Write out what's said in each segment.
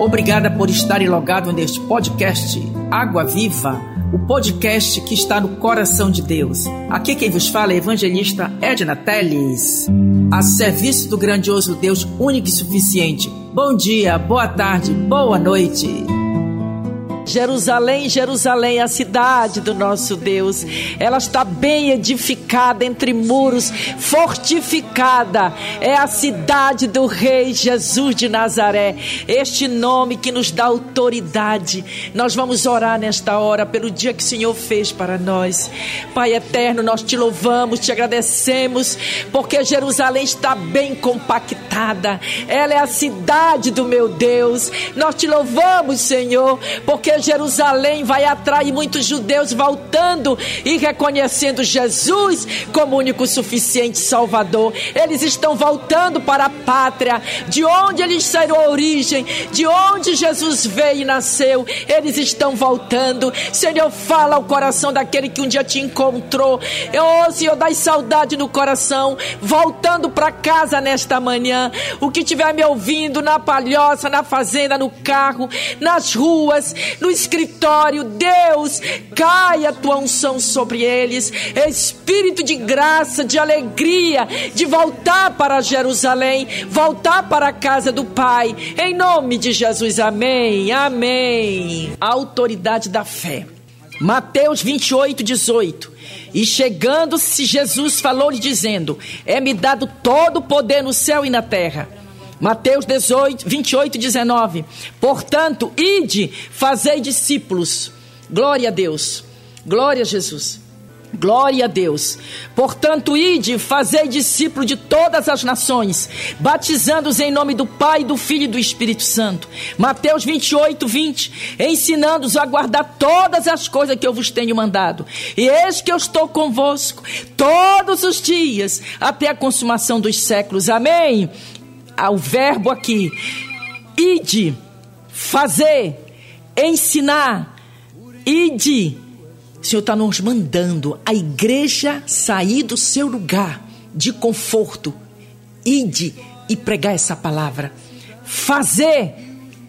Obrigada por estarem logado neste podcast Água Viva, o podcast que está no coração de Deus. Aqui quem vos fala é a evangelista Edna Teles, a serviço do grandioso Deus único e suficiente. Bom dia, boa tarde, boa noite. Jerusalém, Jerusalém, a cidade do nosso Deus. Ela está bem edificada entre muros, fortificada. É a cidade do Rei Jesus de Nazaré. Este nome que nos dá autoridade. Nós vamos orar nesta hora pelo dia que o Senhor fez para nós. Pai eterno, nós te louvamos, te agradecemos, porque Jerusalém está bem compactada. Ela é a cidade do meu Deus. Nós te louvamos, Senhor, porque Jerusalém vai atrair muitos judeus voltando e reconhecendo Jesus como único suficiente Salvador. Eles estão voltando para a pátria, de onde eles saíram a origem, de onde Jesus veio e nasceu. Eles estão voltando. Senhor, fala ao coração daquele que um dia te encontrou. Oh, Senhor, dá saudade no coração, voltando para casa nesta manhã. O que estiver me ouvindo na palhoça, na fazenda, no carro, nas ruas, no escritório, Deus, caia a tua unção sobre eles, espírito de graça, de alegria, de voltar para Jerusalém, voltar para a casa do Pai, em nome de Jesus, amém, amém. A autoridade da fé. Mateus 28, 18. E chegando-se, Jesus falou-lhe, dizendo: É-me dado todo o poder no céu e na terra. Mateus 18, 28, 19. Portanto, ide, fazei discípulos. Glória a Deus. Glória a Jesus. Glória a Deus. Portanto, ide, fazei discípulo de todas as nações, batizando-os em nome do Pai, do Filho e do Espírito Santo. Mateus 28, 20. Ensinando-os a guardar todas as coisas que eu vos tenho mandado. E eis que eu estou convosco todos os dias, até a consumação dos séculos. Amém ao verbo aqui, ide, fazer, ensinar, ide. O Senhor está nos mandando a igreja sair do seu lugar de conforto, ide e pregar essa palavra. Fazer,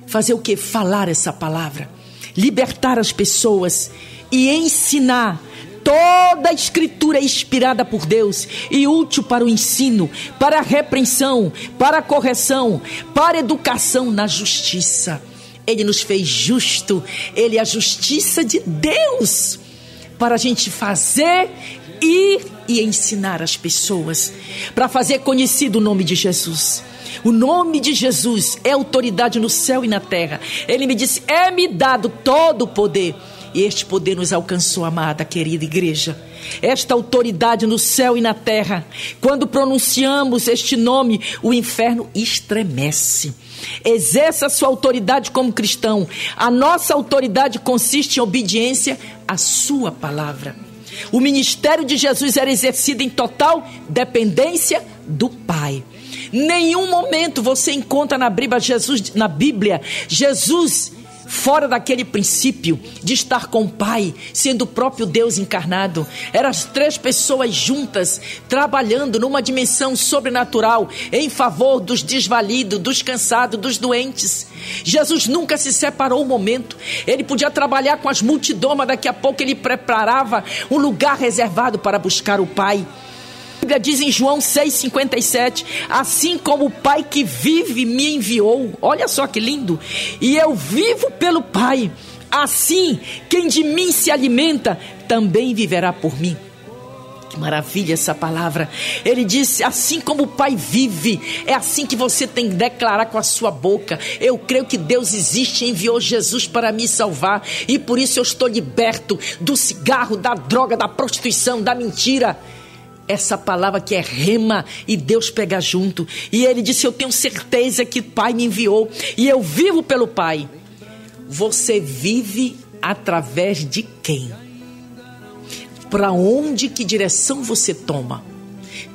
fazer o que? Falar essa palavra, libertar as pessoas e ensinar Toda a escritura é inspirada por Deus e útil para o ensino, para a repreensão, para a correção, para a educação na justiça. Ele nos fez justo, ele é a justiça de Deus para a gente fazer ir e ensinar as pessoas, para fazer conhecido o nome de Jesus. O nome de Jesus é autoridade no céu e na terra. Ele me disse: É-me dado todo o poder este poder nos alcançou, amada, querida igreja. Esta autoridade no céu e na terra. Quando pronunciamos este nome, o inferno estremece. Exerça sua autoridade como cristão. A nossa autoridade consiste em obediência à sua palavra. O ministério de Jesus era exercido em total dependência do Pai. Nenhum momento você encontra na Bíblia Jesus, na Bíblia, Jesus fora daquele princípio de estar com o Pai, sendo o próprio Deus encarnado. Eram as três pessoas juntas, trabalhando numa dimensão sobrenatural em favor dos desvalidos, dos cansados, dos doentes. Jesus nunca se separou um momento. Ele podia trabalhar com as multidões, mas daqui a pouco ele preparava um lugar reservado para buscar o Pai. Bíblia diz em João 6,57: Assim como o Pai que vive me enviou, olha só que lindo, e eu vivo pelo Pai, assim quem de mim se alimenta também viverá por mim. Que maravilha essa palavra. Ele disse: assim como o Pai vive, é assim que você tem que declarar com a sua boca. Eu creio que Deus existe e enviou Jesus para me salvar, e por isso eu estou liberto do cigarro, da droga, da prostituição, da mentira essa palavra que é rema e Deus pega junto. E ele disse: Eu tenho certeza que o Pai me enviou e eu vivo pelo Pai. Você vive através de quem? Para onde, que direção você toma?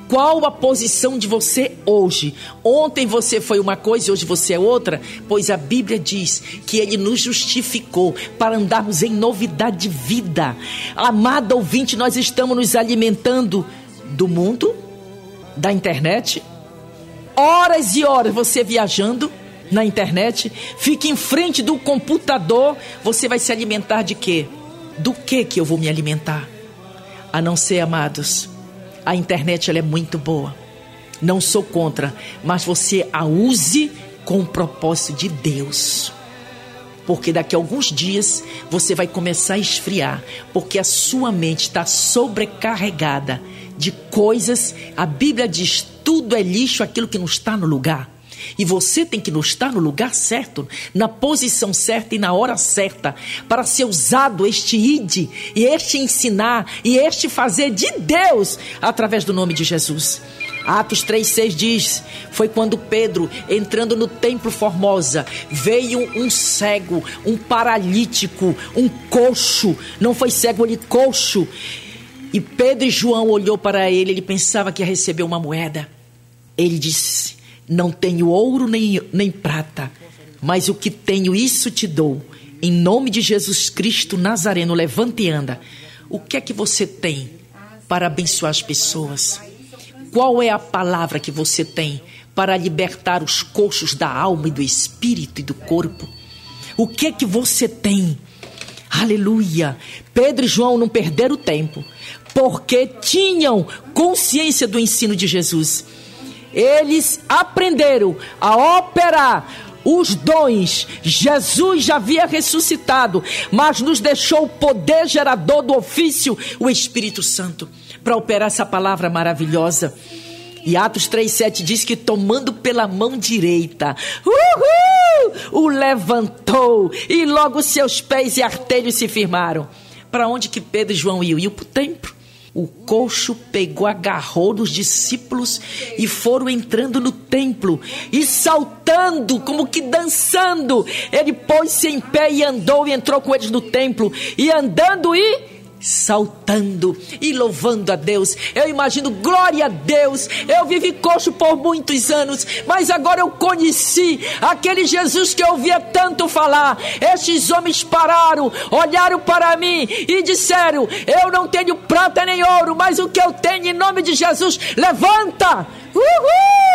Qual a posição de você hoje? Ontem você foi uma coisa e hoje você é outra? Pois a Bíblia diz que ele nos justificou para andarmos em novidade de vida. Amado ouvinte, nós estamos nos alimentando do mundo, da internet, horas e horas você viajando, na internet, fique em frente do computador, você vai se alimentar de quê? Do que que eu vou me alimentar? A não ser, amados, a internet ela é muito boa. Não sou contra, mas você a use com o propósito de Deus. Porque daqui a alguns dias você vai começar a esfriar, porque a sua mente está sobrecarregada de coisas. A Bíblia diz: tudo é lixo aquilo que não está no lugar. E você tem que estar no lugar certo, na posição certa e na hora certa, para ser usado este id, e este ensinar, e este fazer de Deus, através do nome de Jesus. Atos 3,6 diz: Foi quando Pedro, entrando no templo Formosa, veio um cego, um paralítico, um coxo, não foi cego, ele coxo. E Pedro e João olhou para ele, ele pensava que ia receber uma moeda. Ele disse: Não tenho ouro nem, nem prata, mas o que tenho, isso te dou. Em nome de Jesus Cristo Nazareno, levante e anda. O que é que você tem para abençoar as pessoas? Qual é a palavra que você tem para libertar os coxos da alma e do espírito e do corpo? O que é que você tem? Aleluia! Pedro e João não perderam tempo, porque tinham consciência do ensino de Jesus. Eles aprenderam a operar os dons. Jesus já havia ressuscitado, mas nos deixou o poder gerador do ofício, o Espírito Santo para operar essa palavra maravilhosa. E Atos 3,7 diz que tomando pela mão direita, uhul, o levantou e logo seus pés e artelhos se firmaram. Para onde que Pedro e João iam? Iam para o templo. O coxo pegou, agarrou nos discípulos e foram entrando no templo e saltando, como que dançando. Ele pôs-se em pé e andou e entrou com eles no templo e andando e saltando e louvando a Deus. Eu imagino, glória a Deus. Eu vivi coxo por muitos anos, mas agora eu conheci aquele Jesus que eu ouvia tanto falar. Estes homens pararam, olharam para mim e disseram: Eu não tenho prata nem ouro, mas o que eu tenho em nome de Jesus, levanta Uhul!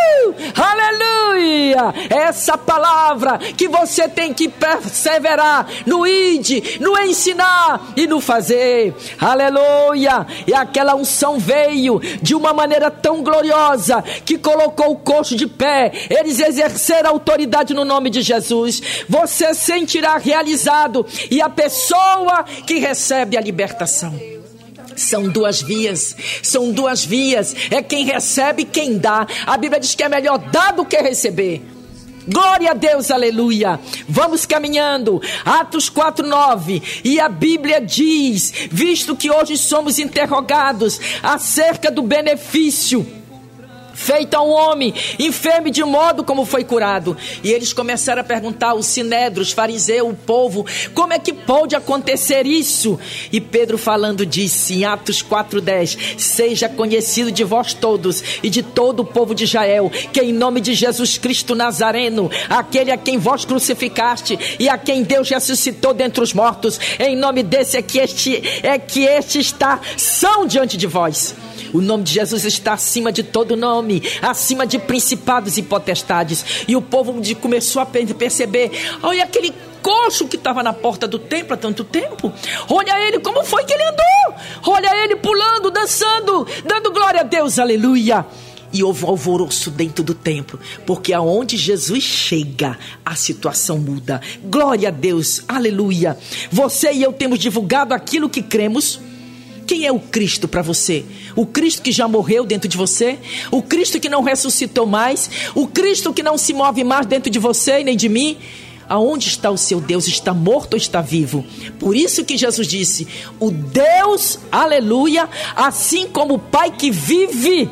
Aleluia! Essa palavra que você tem que perseverar no id, no ensinar e no fazer. Aleluia! E aquela unção veio de uma maneira tão gloriosa que colocou o coxo de pé. Eles exerceram autoridade no nome de Jesus. Você sentirá realizado e a pessoa que recebe a libertação. São duas vias, são duas vias. É quem recebe e quem dá. A Bíblia diz que é melhor dar do que receber. Glória a Deus, aleluia. Vamos caminhando. Atos 4:9. E a Bíblia diz: visto que hoje somos interrogados acerca do benefício feita a um homem, enfermo de modo como foi curado. E eles começaram a perguntar os sinédrios, fariseus, o povo, como é que pode acontecer isso? E Pedro falando disse em Atos 4:10, seja conhecido de vós todos e de todo o povo de Israel, que em nome de Jesus Cristo Nazareno, aquele a quem vós crucificaste e a quem Deus ressuscitou dentre os mortos, em nome desse é que este é que este está são diante de vós. O nome de Jesus está acima de todo nome, acima de principados e potestades. E o povo começou a perceber: olha aquele coxo que estava na porta do templo há tanto tempo. Olha ele, como foi que ele andou? Olha ele pulando, dançando, dando glória a Deus, aleluia. E houve alvoroço dentro do templo, porque aonde Jesus chega, a situação muda. Glória a Deus, aleluia. Você e eu temos divulgado aquilo que cremos quem é o Cristo para você? O Cristo que já morreu dentro de você? O Cristo que não ressuscitou mais? O Cristo que não se move mais dentro de você nem de mim? Aonde está o seu Deus? Está morto ou está vivo? Por isso que Jesus disse: O Deus, aleluia, assim como o Pai que vive.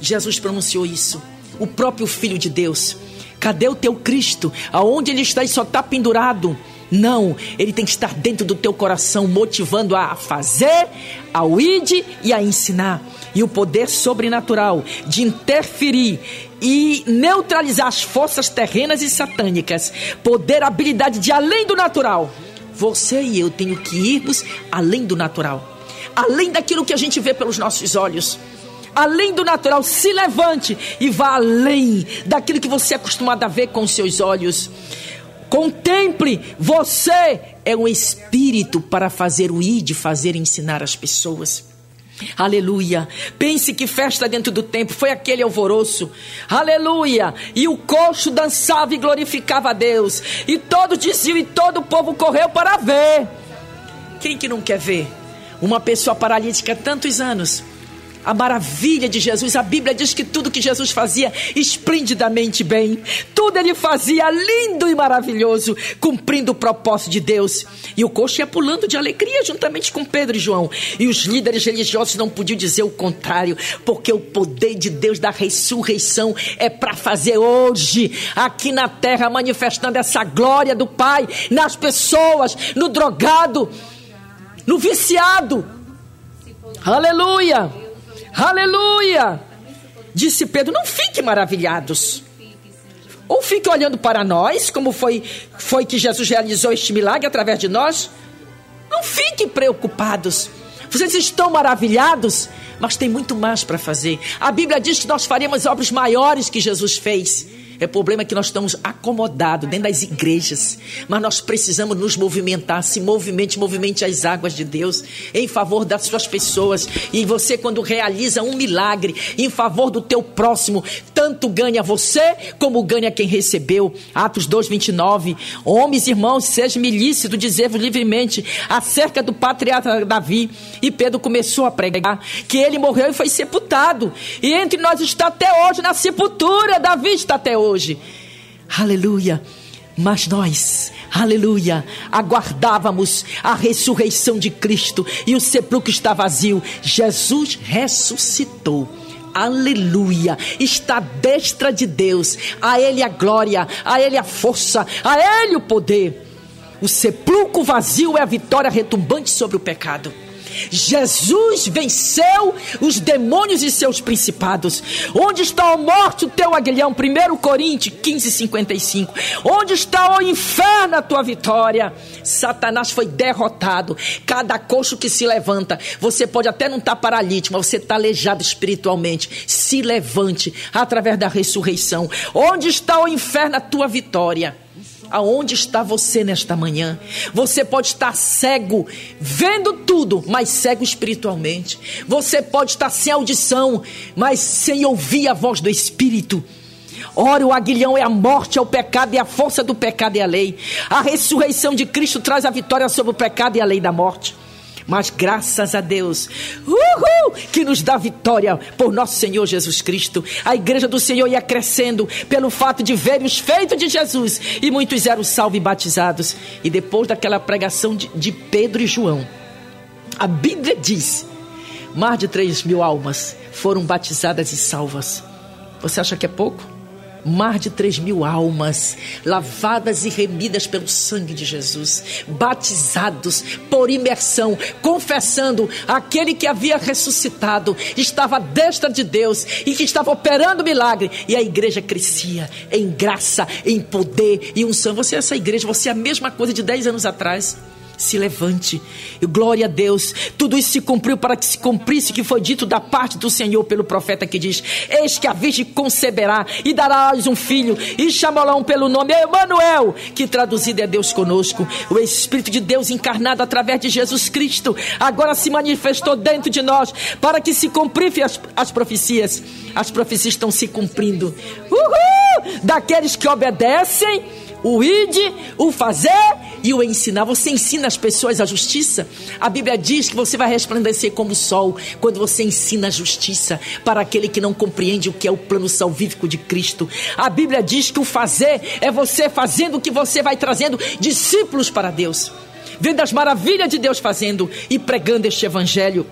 Jesus pronunciou isso. O próprio Filho de Deus. Cadê o teu Cristo? Aonde ele está e só está pendurado? Não, ele tem que estar dentro do teu coração, motivando a fazer, ao ir e a ensinar. E o poder sobrenatural de interferir e neutralizar as forças terrenas e satânicas. Poder, habilidade de além do natural. Você e eu tenho que irmos além do natural. Além daquilo que a gente vê pelos nossos olhos além do natural, se levante e vá além daquilo que você é acostumado a ver com seus olhos. Contemple, você é um espírito para fazer o ir, de fazer ensinar as pessoas. Aleluia. Pense que festa dentro do templo foi aquele alvoroço. Aleluia. E o coxo dançava e glorificava a Deus. E todos diziam e todo o povo correu para ver. Quem que não quer ver? Uma pessoa paralítica tantos anos a maravilha de Jesus. A Bíblia diz que tudo que Jesus fazia esplendidamente bem, tudo ele fazia lindo e maravilhoso, cumprindo o propósito de Deus. E o coxo ia pulando de alegria juntamente com Pedro e João. E os líderes religiosos não podiam dizer o contrário, porque o poder de Deus da ressurreição é para fazer hoje, aqui na terra, manifestando essa glória do Pai nas pessoas, no drogado, no viciado. Aleluia! Aleluia! Disse Pedro: Não fiquem maravilhados. Ou fique olhando para nós, como foi, foi que Jesus realizou este milagre através de nós. Não fiquem preocupados. Vocês estão maravilhados, mas tem muito mais para fazer. A Bíblia diz que nós faremos obras maiores que Jesus fez. É problema que nós estamos acomodados dentro das igrejas, mas nós precisamos nos movimentar, se movimente, movimente as águas de Deus em favor das suas pessoas. E você quando realiza um milagre em favor do teu próximo, tanto ganha você como ganha quem recebeu. Atos 2:29. Homens, irmãos, seja-me lícito dizer-vos livremente acerca do patriarca Davi. E Pedro começou a pregar que ele morreu e foi sepultado. E entre nós está até hoje na sepultura, Davi está até hoje hoje. Aleluia. Mas nós, aleluia, aguardávamos a ressurreição de Cristo e o sepulcro está vazio. Jesus ressuscitou. Aleluia, está à destra de Deus. A Ele a glória, a Ele a força, a Ele o poder. O sepulcro vazio é a vitória retumbante sobre o pecado. Jesus venceu os demônios e seus principados. Onde está a morte, o teu aguilhão? 1 Coríntios 15, 55. Onde está o inferno, a tua vitória? Satanás foi derrotado. Cada coxo que se levanta, você pode até não estar paralítico, mas você está aleijado espiritualmente. Se levante através da ressurreição. Onde está o inferno, a tua vitória? Aonde está você nesta manhã? Você pode estar cego, vendo tudo, mas cego espiritualmente. Você pode estar sem audição, mas sem ouvir a voz do Espírito. Ora, o aguilhão é a morte, é o pecado e a força do pecado é a lei. A ressurreição de Cristo traz a vitória sobre o pecado e a lei da morte. Mas graças a Deus, uhul, que nos dá vitória por nosso Senhor Jesus Cristo. A igreja do Senhor ia crescendo pelo fato de ver os feitos de Jesus. E muitos eram salvos e batizados. E depois daquela pregação de, de Pedro e João, a Bíblia diz: mais de 3 mil almas foram batizadas e salvas. Você acha que é pouco? Mais de 3 mil almas, lavadas e remidas pelo sangue de Jesus, batizados por imersão, confessando aquele que havia ressuscitado, estava à destra de Deus e que estava operando milagre, e a igreja crescia em graça, em poder e unção. Você é essa igreja, você é a mesma coisa de 10 anos atrás se levante. E glória a Deus. Tudo isso se cumpriu para que se cumprisse o que foi dito da parte do Senhor pelo profeta que diz: Eis que a virgem conceberá e dará um filho e chamarão pelo nome Emanuel, que traduzido é Deus conosco. O Espírito de Deus encarnado através de Jesus Cristo agora se manifestou dentro de nós para que se cumprissem as, as profecias. As profecias estão se cumprindo. Uhul! Daqueles que obedecem o ide, o fazer e o ensinar. Você ensina as pessoas a justiça. A Bíblia diz que você vai resplandecer como o sol quando você ensina a justiça para aquele que não compreende o que é o plano salvífico de Cristo. A Bíblia diz que o fazer é você fazendo o que você vai trazendo discípulos para Deus. Vendo as maravilhas de Deus fazendo e pregando este evangelho.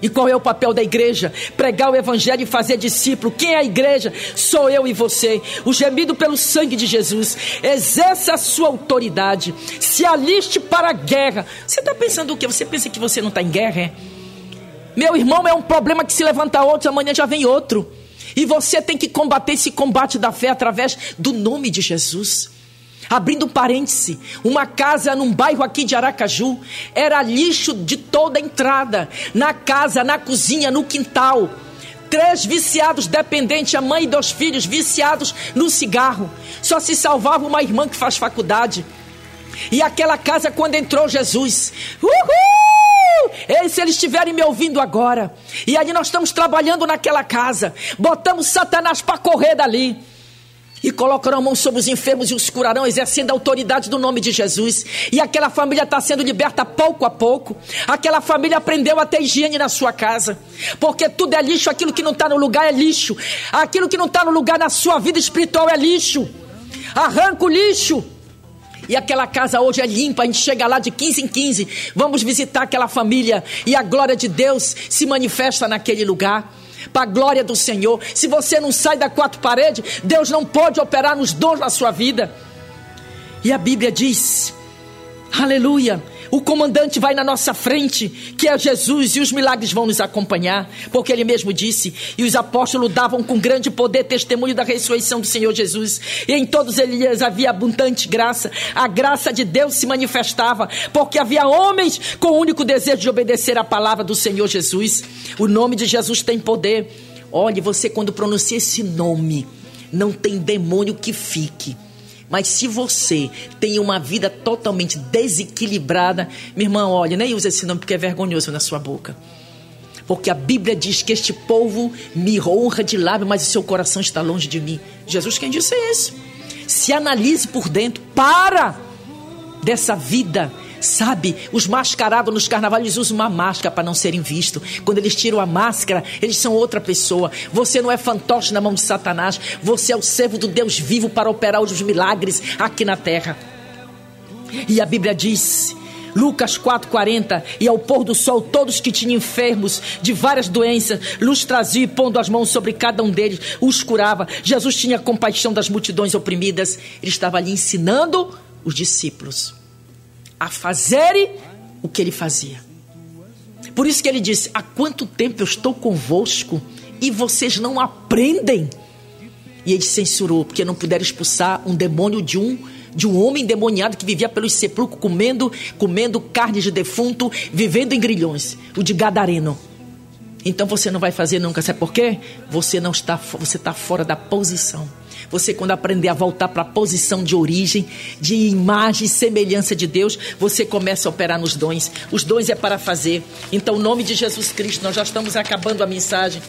E qual é o papel da igreja? Pregar o evangelho e fazer discípulo. Quem é a igreja? Sou eu e você. O gemido pelo sangue de Jesus. Exerça a sua autoridade. Se aliste para a guerra. Você está pensando o quê? Você pensa que você não está em guerra? É? Meu irmão, é um problema que se levanta outro, amanhã já vem outro. E você tem que combater esse combate da fé através do nome de Jesus. Abrindo parêntese, uma casa num bairro aqui de Aracaju era lixo de toda a entrada, na casa, na cozinha, no quintal. Três viciados dependentes, a mãe e dois filhos viciados no cigarro. Só se salvava uma irmã que faz faculdade. E aquela casa, quando entrou Jesus, uhul! Ei, se eles estiverem me ouvindo agora, e ali nós estamos trabalhando naquela casa, botamos Satanás para correr dali e colocarão a mão sobre os enfermos e os curarão, exercendo a autoridade do nome de Jesus. E aquela família está sendo liberta pouco a pouco. Aquela família aprendeu a ter higiene na sua casa, porque tudo é lixo, aquilo que não está no lugar é lixo, aquilo que não está no lugar na sua vida espiritual é lixo. Arranca o lixo. E aquela casa hoje é limpa, a gente chega lá de 15 em 15, vamos visitar aquela família e a glória de Deus se manifesta naquele lugar para a glória do Senhor. Se você não sai da quatro paredes, Deus não pode operar nos dons da sua vida. E a Bíblia diz: Aleluia. O comandante vai na nossa frente, que é Jesus, e os milagres vão nos acompanhar, porque ele mesmo disse: E os apóstolos davam com grande poder testemunho da ressurreição do Senhor Jesus, e em todos eles havia abundante graça, a graça de Deus se manifestava, porque havia homens com o único desejo de obedecer à palavra do Senhor Jesus. O nome de Jesus tem poder. Olhe, você quando pronuncia esse nome, não tem demônio que fique. Mas se você tem uma vida totalmente desequilibrada, minha irmã, olha, nem use esse nome porque é vergonhoso na sua boca. Porque a Bíblia diz que este povo me honra de lábio, mas o seu coração está longe de mim. Jesus quem disse isso? Se analise por dentro, para dessa vida Sabe, os mascarados nos carnavais eles usam uma máscara para não serem vistos. Quando eles tiram a máscara, eles são outra pessoa. Você não é fantoche na mão de Satanás. Você é o servo do Deus vivo para operar os milagres aqui na terra. E a Bíblia diz Lucas 4,40: E ao pôr do sol, todos que tinham enfermos de várias doenças, luz trazia e pondo as mãos sobre cada um deles, os curava. Jesus tinha compaixão das multidões oprimidas. Ele estava ali ensinando os discípulos a fazerem o que ele fazia. Por isso que ele disse: Há quanto tempo eu estou convosco e vocês não aprendem? E ele censurou, porque não puderam expulsar um demônio de um de um homem endemoniado que vivia pelos sepulcros comendo, comendo carne de defunto, vivendo em grilhões, o de Gadareno. Então você não vai fazer nunca, sabe por quê? Você não está, você está fora da posição. Você, quando aprender a voltar para a posição de origem, de imagem e semelhança de Deus, você começa a operar nos dons. Os dons é para fazer. Então, em nome de Jesus Cristo, nós já estamos acabando a mensagem.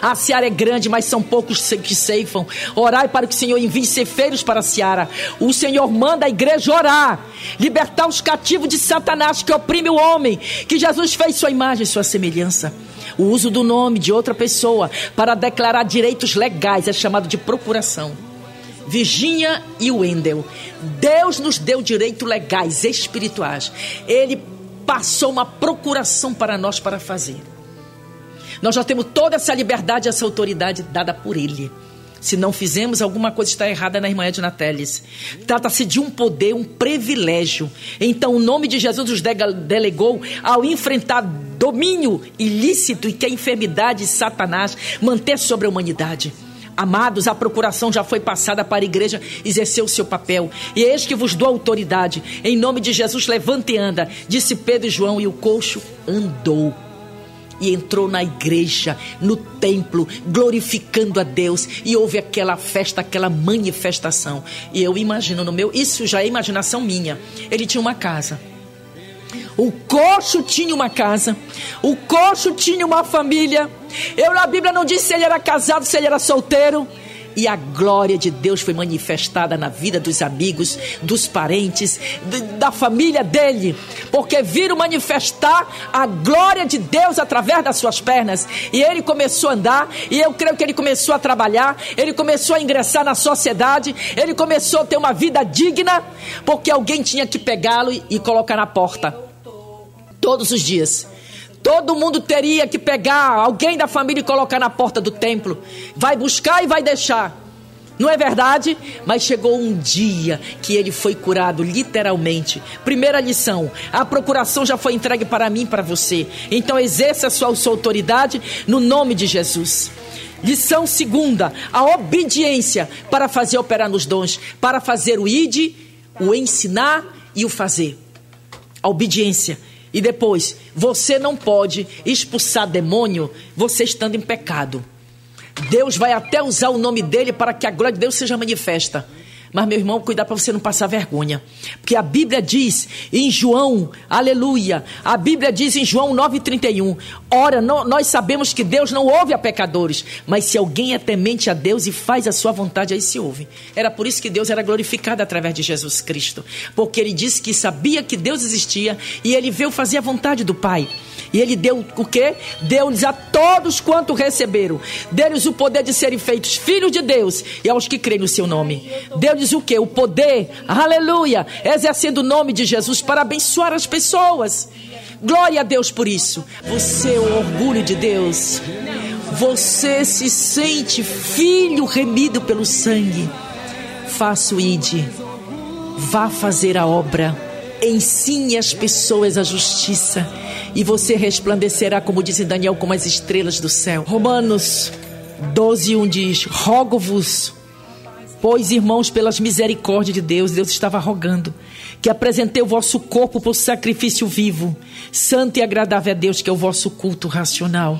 A seara é grande, mas são poucos que ceifam. Orai para que o Senhor envie cefeiros para a seara. O Senhor manda a igreja orar, libertar os cativos de Satanás que oprime o homem, que Jesus fez sua imagem sua semelhança. O uso do nome de outra pessoa para declarar direitos legais é chamado de procuração. Virginia e Wendell, Deus nos deu direitos legais, espirituais. Ele passou uma procuração para nós para fazer. Nós já temos toda essa liberdade, essa autoridade dada por Ele. Se não fizemos, alguma coisa está errada na irmã Edna Teles. Trata-se de um poder, um privilégio. Então, o nome de Jesus nos delegou ao enfrentar domínio ilícito e que a enfermidade de Satanás manter sobre a humanidade. Amados, a procuração já foi passada para a igreja exercer o seu papel. E eis que vos dou autoridade. Em nome de Jesus, levante e anda, disse Pedro e João, e o coxo andou e entrou na igreja, no templo, glorificando a Deus, e houve aquela festa, aquela manifestação. E eu imagino no meu, isso já é imaginação minha. Ele tinha uma casa. O coxo tinha uma casa, o coxo tinha uma família. Eu na Bíblia não disse se ele era casado, se ele era solteiro e a glória de Deus foi manifestada na vida dos amigos, dos parentes, da família dele, porque viram manifestar a glória de Deus através das suas pernas. E ele começou a andar, e eu creio que ele começou a trabalhar, ele começou a ingressar na sociedade, ele começou a ter uma vida digna, porque alguém tinha que pegá-lo e colocar na porta todos os dias. Todo mundo teria que pegar alguém da família e colocar na porta do templo. Vai buscar e vai deixar. Não é verdade? Mas chegou um dia que ele foi curado, literalmente. Primeira lição: a procuração já foi entregue para mim para você. Então exerça a sua, sua autoridade no nome de Jesus. Lição segunda: a obediência para fazer operar nos dons, para fazer o id, o ensinar e o fazer. A obediência E depois, você não pode expulsar demônio você estando em pecado. Deus vai até usar o nome dele para que a glória de Deus seja manifesta. Mas, meu irmão, cuidar para você não passar vergonha. Porque a Bíblia diz em João, aleluia, a Bíblia diz em João 9,31: Ora, não, nós sabemos que Deus não ouve a pecadores, mas se alguém é temente a Deus e faz a sua vontade, aí se ouve. Era por isso que Deus era glorificado através de Jesus Cristo. Porque ele disse que sabia que Deus existia e ele veio fazer a vontade do Pai. E ele deu o quê? Deu-lhes a todos quanto receberam. Deu-lhes o poder de serem feitos filhos de Deus e aos que creem no seu nome. Deu-lhes o quê? O poder, aleluia, exercendo o nome de Jesus para abençoar as pessoas. Glória a Deus por isso. Você é o orgulho de Deus. Você se sente filho remido pelo sangue. Faça o ide. Vá fazer a obra. Ensine as pessoas a justiça e você resplandecerá, como diz Daniel, como as estrelas do céu. Romanos 12, 1 diz: Rogo-vos, pois irmãos, pelas misericórdias de Deus, Deus estava rogando, que apresentei o vosso corpo por sacrifício vivo, santo e agradável a Deus, que é o vosso culto racional.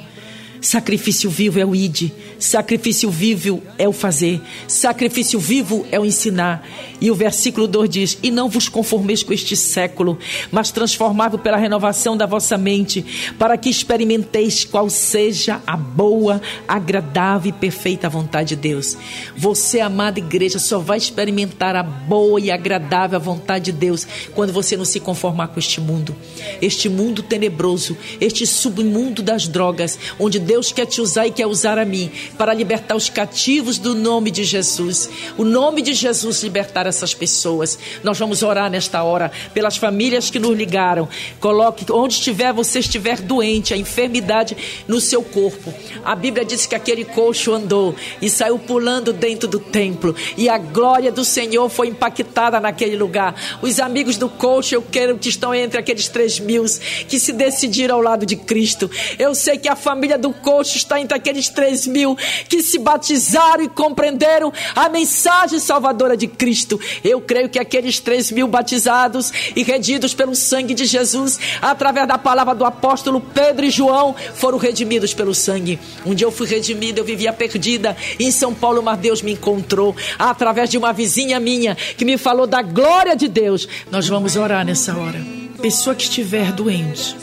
Sacrifício vivo é o ide, sacrifício vivo é o fazer, sacrifício vivo é o ensinar. E o versículo 2 diz: E não vos conformeis com este século, mas transformável pela renovação da vossa mente, para que experimenteis qual seja a boa, agradável e perfeita vontade de Deus. Você, amada igreja, só vai experimentar a boa e agradável vontade de Deus quando você não se conformar com este mundo, este mundo tenebroso, este submundo das drogas, onde Deus Deus quer te usar e quer usar a mim para libertar os cativos do nome de Jesus. O nome de Jesus libertar essas pessoas. Nós vamos orar nesta hora pelas famílias que nos ligaram. Coloque onde estiver você estiver doente, a enfermidade no seu corpo. A Bíblia diz que aquele coxo andou e saiu pulando dentro do templo e a glória do Senhor foi impactada naquele lugar. Os amigos do coxo, eu quero que estão entre aqueles três mil que se decidiram ao lado de Cristo. Eu sei que a família do coxo está entre aqueles três mil que se batizaram e compreenderam a mensagem salvadora de Cristo. Eu creio que aqueles três mil batizados e redidos pelo sangue de Jesus, através da palavra do apóstolo Pedro e João, foram redimidos pelo sangue. Um dia eu fui redimida, eu vivia perdida em São Paulo, mas Deus me encontrou através de uma vizinha minha que me falou da glória de Deus. Nós vamos orar nessa hora. Pessoa que estiver doente,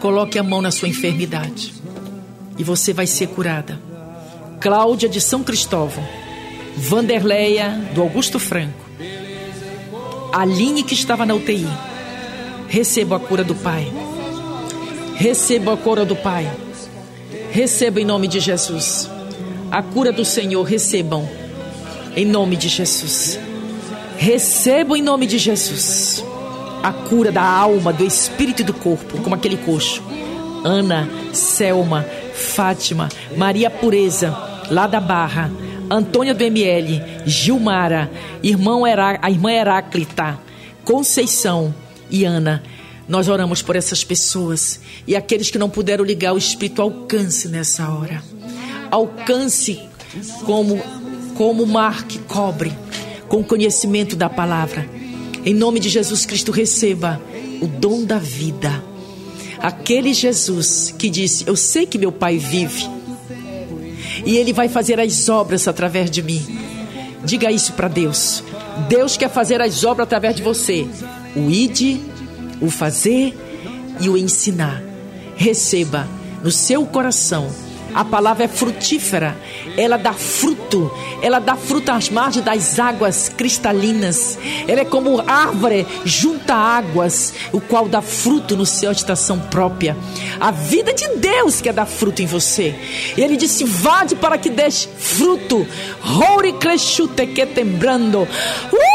coloque a mão na sua enfermidade e você vai ser curada. Cláudia de São Cristóvão, Vanderleia do Augusto Franco, Aline que estava na UTI, receba a cura do Pai. Receba a cura do Pai. Receba em nome de Jesus. A cura do Senhor, recebam em nome de Jesus. Recebam em nome de Jesus a cura da alma, do espírito e do corpo, como aquele coxo. Ana, Selma, Fátima, Maria Pureza, lá da Barra, Antônia do ML, Gilmara, irmão Herá, a irmã Heráclita, Conceição e Ana. Nós oramos por essas pessoas e aqueles que não puderam ligar o Espírito alcance nessa hora. Alcance como como mar que cobre, com conhecimento da palavra. Em nome de Jesus Cristo receba o dom da vida Aquele Jesus que disse: Eu sei que meu Pai vive e Ele vai fazer as obras através de mim. Diga isso para Deus. Deus quer fazer as obras através de você. O ide, o fazer e o ensinar. Receba no seu coração a palavra é frutífera, ela dá fruto, ela dá fruto às margens das águas cristalinas. Ela é como árvore junta águas, o qual dá fruto no seu estação própria. A vida de Deus quer dar fruto em você. Ele disse: Vade para que deixe fruto. Roure crescute que tembrando. Uh,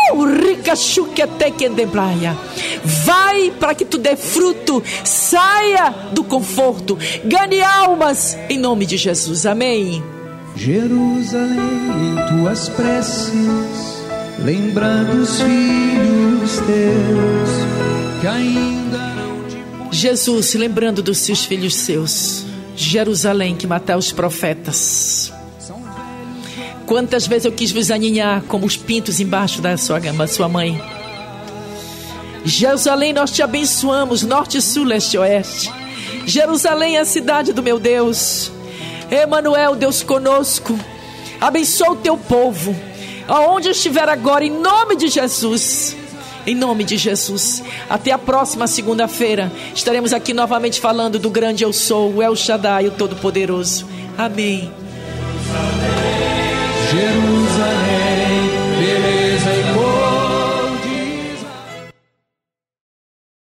Vai para que tu dê fruto. Saia do conforto. Ganhe almas em nome de Jesus. Amém. Jerusalém, em tuas preces, lembrando os filhos teus que ainda não te... Jesus, lembrando dos seus filhos seus, Jerusalém que matou os profetas. Quantas vezes eu quis vos aninhar como os pintos embaixo da sua, da sua mãe. Jerusalém, nós te abençoamos, norte, sul, leste e oeste. Jerusalém é a cidade do meu Deus. Emanuel, Deus conosco. Abençoa o teu povo. Aonde estiver agora, em nome de Jesus. Em nome de Jesus. Até a próxima segunda-feira. Estaremos aqui novamente falando do grande eu sou, o El Shaddai, o Todo-Poderoso. Amém. Jerusalém.